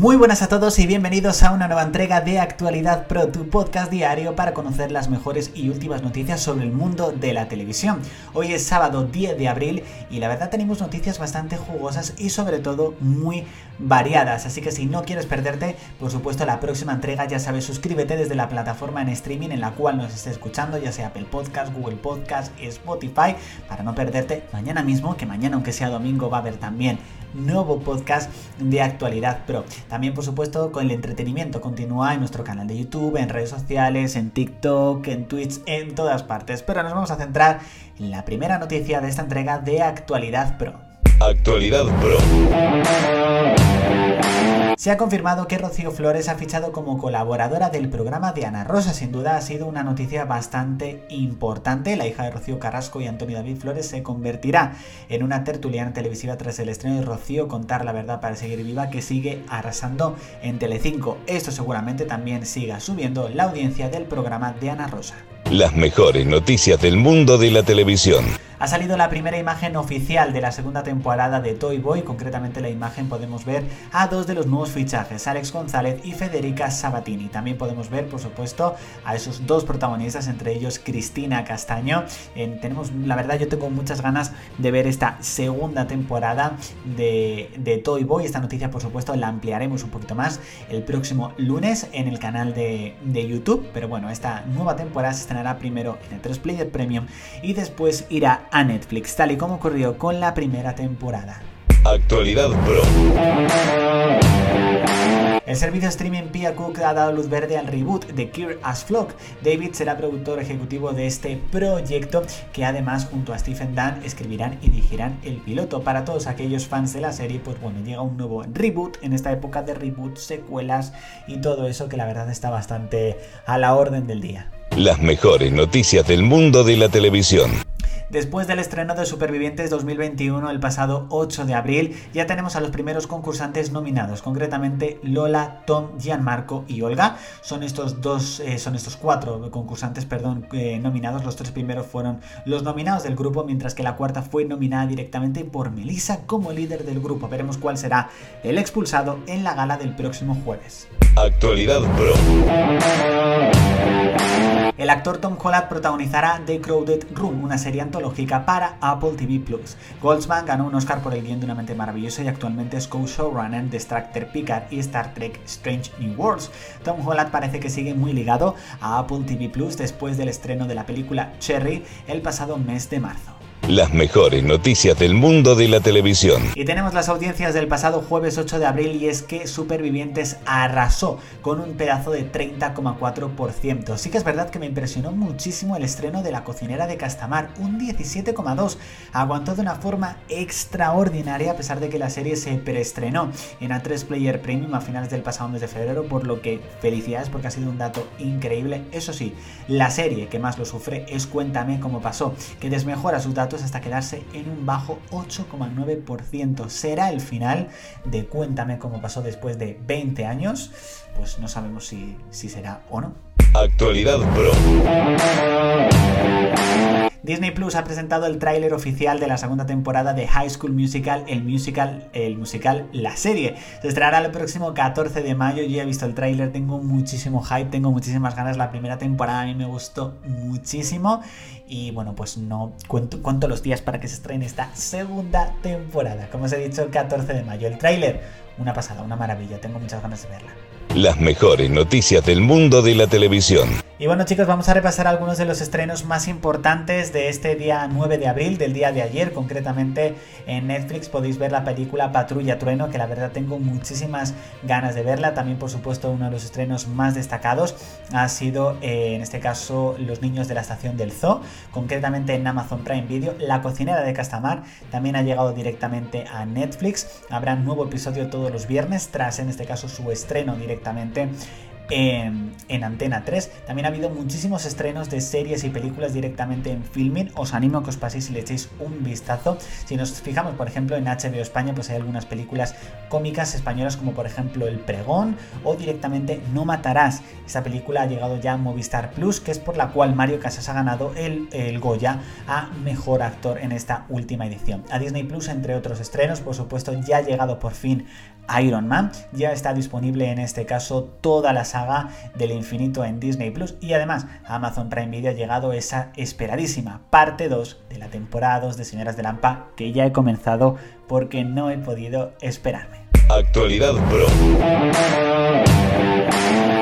Muy buenas a todos y bienvenidos a una nueva entrega de Actualidad Pro, tu podcast diario para conocer las mejores y últimas noticias sobre el mundo de la televisión. Hoy es sábado 10 de abril y la verdad tenemos noticias bastante jugosas y sobre todo muy variadas, así que si no quieres perderte, por supuesto la próxima entrega ya sabes, suscríbete desde la plataforma en streaming en la cual nos estés escuchando, ya sea Apple Podcast, Google Podcast, Spotify, para no perderte mañana mismo, que mañana aunque sea domingo va a haber también nuevo podcast de Actualidad Pro. También, por supuesto, con el entretenimiento continúa en nuestro canal de YouTube, en redes sociales, en TikTok, en Twitch, en todas partes. Pero nos vamos a centrar en la primera noticia de esta entrega de Actualidad Pro. Actualidad Pro. Se ha confirmado que Rocío Flores ha fichado como colaboradora del programa de Ana Rosa. Sin duda ha sido una noticia bastante importante. La hija de Rocío Carrasco y Antonio David Flores se convertirá en una tertuliana televisiva tras el estreno de Rocío Contar la Verdad para Seguir Viva que sigue arrasando en Telecinco. Esto seguramente también siga subiendo la audiencia del programa de Ana Rosa. Las mejores noticias del mundo de la televisión. Ha salido la primera imagen oficial de la segunda temporada de Toy Boy, concretamente la imagen podemos ver a dos de los nuevos fichajes, Alex González y Federica Sabatini. También podemos ver, por supuesto, a esos dos protagonistas, entre ellos Cristina Castaño. tenemos, la verdad, yo tengo muchas ganas de ver esta segunda temporada de, de Toy Boy. Esta noticia, por supuesto, la ampliaremos un poquito más el próximo lunes en el canal de, de YouTube. Pero bueno, esta nueva temporada se estrenará primero en el 3 Player Premium y después irá a Netflix, tal y como ocurrió con la primera temporada. Actualidad Pro. El servicio streaming Pia Cook ha dado luz verde al reboot de Kier as Flock. David será productor ejecutivo de este proyecto que además junto a Stephen Dunn escribirán y dirigirán el piloto. Para todos aquellos fans de la serie, pues bueno, llega un nuevo reboot en esta época de reboot, secuelas y todo eso que la verdad está bastante a la orden del día. Las mejores noticias del mundo de la televisión. Después del estreno de Supervivientes 2021 el pasado 8 de abril, ya tenemos a los primeros concursantes nominados, concretamente Lola, Tom, Gianmarco y Olga. Son estos dos, eh, son estos cuatro concursantes, perdón, eh, nominados. Los tres primeros fueron los nominados del grupo, mientras que la cuarta fue nominada directamente por Melissa como líder del grupo. Veremos cuál será el expulsado en la gala del próximo jueves. Actualidad Pro. El actor Tom Holland protagonizará The Crowded Room, una serie antológica para Apple TV Plus. Goldsman ganó un Oscar por el guion de Una mente maravillosa y actualmente es co-showrunner de Star Trek Picard y Star Trek Strange New Worlds. Tom Holland parece que sigue muy ligado a Apple TV Plus después del estreno de la película Cherry el pasado mes de marzo. Las mejores noticias del mundo de la televisión. Y tenemos las audiencias del pasado jueves 8 de abril y es que Supervivientes arrasó con un pedazo de 30,4%. Sí que es verdad que me impresionó muchísimo el estreno de La cocinera de Castamar, un 17,2%. Aguantó de una forma extraordinaria a pesar de que la serie se preestrenó en A3 Player Premium a finales del pasado mes de febrero, por lo que felicidades porque ha sido un dato increíble. Eso sí, la serie que más lo sufre es Cuéntame cómo pasó, que desmejora sus datos hasta quedarse en un bajo 8,9%. ¿Será el final de Cuéntame cómo pasó después de 20 años? Pues no sabemos si, si será o no. Actualidad Pro. Disney Plus ha presentado el tráiler oficial de la segunda temporada de High School Musical, el musical, el musical, la serie. Se estrenará el próximo 14 de mayo. Yo ya he visto el tráiler, tengo muchísimo hype, tengo muchísimas ganas. La primera temporada a mí me gustó muchísimo y bueno, pues no cuento, los días para que se estrene esta segunda temporada. Como os he dicho, el 14 de mayo. El tráiler, una pasada, una maravilla. Tengo muchas ganas de verla. Las mejores noticias del mundo de la televisión. Y bueno chicos, vamos a repasar algunos de los estrenos más importantes de este día 9 de abril, del día de ayer. Concretamente en Netflix podéis ver la película Patrulla Trueno, que la verdad tengo muchísimas ganas de verla. También por supuesto uno de los estrenos más destacados ha sido eh, en este caso Los Niños de la Estación del Zoo, concretamente en Amazon Prime Video. La cocinera de Castamar también ha llegado directamente a Netflix. Habrá un nuevo episodio todos los viernes, tras en este caso su estreno directamente en, en, Antena 3. También ha habido muchísimos estrenos de series y películas directamente en Filmin. Os animo a que os paséis y le echéis un vistazo. Si nos fijamos, por ejemplo, en HBO España, pues hay algunas películas cómicas españolas como por ejemplo El Pregón o directamente No Matarás. Esta película ha llegado ya a Movistar Plus, que es por la cual Mario Casas ha ganado el, el Goya a Mejor Actor en esta última edición. A Disney Plus, entre otros estrenos, por supuesto, ya ha llegado por fin Iron Man. Ya está disponible en este caso toda la saga del infinito en Disney Plus y además Amazon Prime Video ha llegado esa esperadísima parte 2 de la temporada 2 de Señoras de Lampa que ya he comenzado porque no he podido esperarme. Actualidad Pro.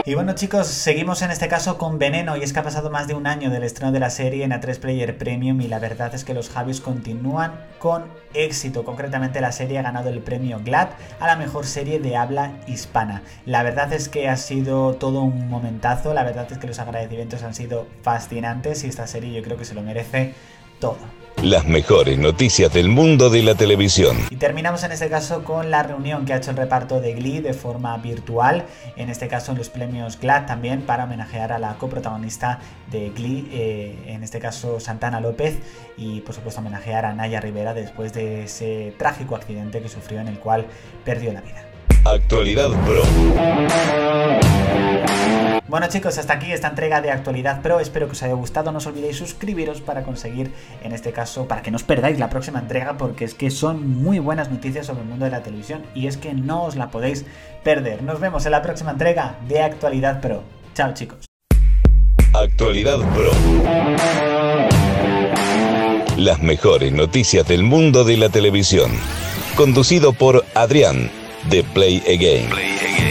Y bueno chicos, seguimos en este caso con Veneno y es que ha pasado más de un año del estreno de la serie en A3 Player Premium y la verdad es que los Javis continúan con éxito. Concretamente la serie ha ganado el premio GLAD a la mejor serie de habla hispana. La verdad es que ha sido todo un momentazo, la verdad es que los agradecimientos han sido fascinantes y esta serie yo creo que se lo merece todo. Las mejores noticias del mundo de la televisión. Y terminamos en este caso con la reunión que ha hecho el reparto de Glee de forma virtual, en este caso en los premios GLAD también para homenajear a la coprotagonista de Glee, eh, en este caso Santana López, y por supuesto homenajear a Naya Rivera después de ese trágico accidente que sufrió en el cual perdió la vida. Actualidad Pro. Bueno chicos, hasta aquí esta entrega de Actualidad Pro, espero que os haya gustado, no os olvidéis suscribiros para conseguir, en este caso, para que no os perdáis la próxima entrega, porque es que son muy buenas noticias sobre el mundo de la televisión y es que no os la podéis perder. Nos vemos en la próxima entrega de Actualidad Pro. Chao chicos. Actualidad Pro. Las mejores noticias del mundo de la televisión. Conducido por Adrián, de Play Again.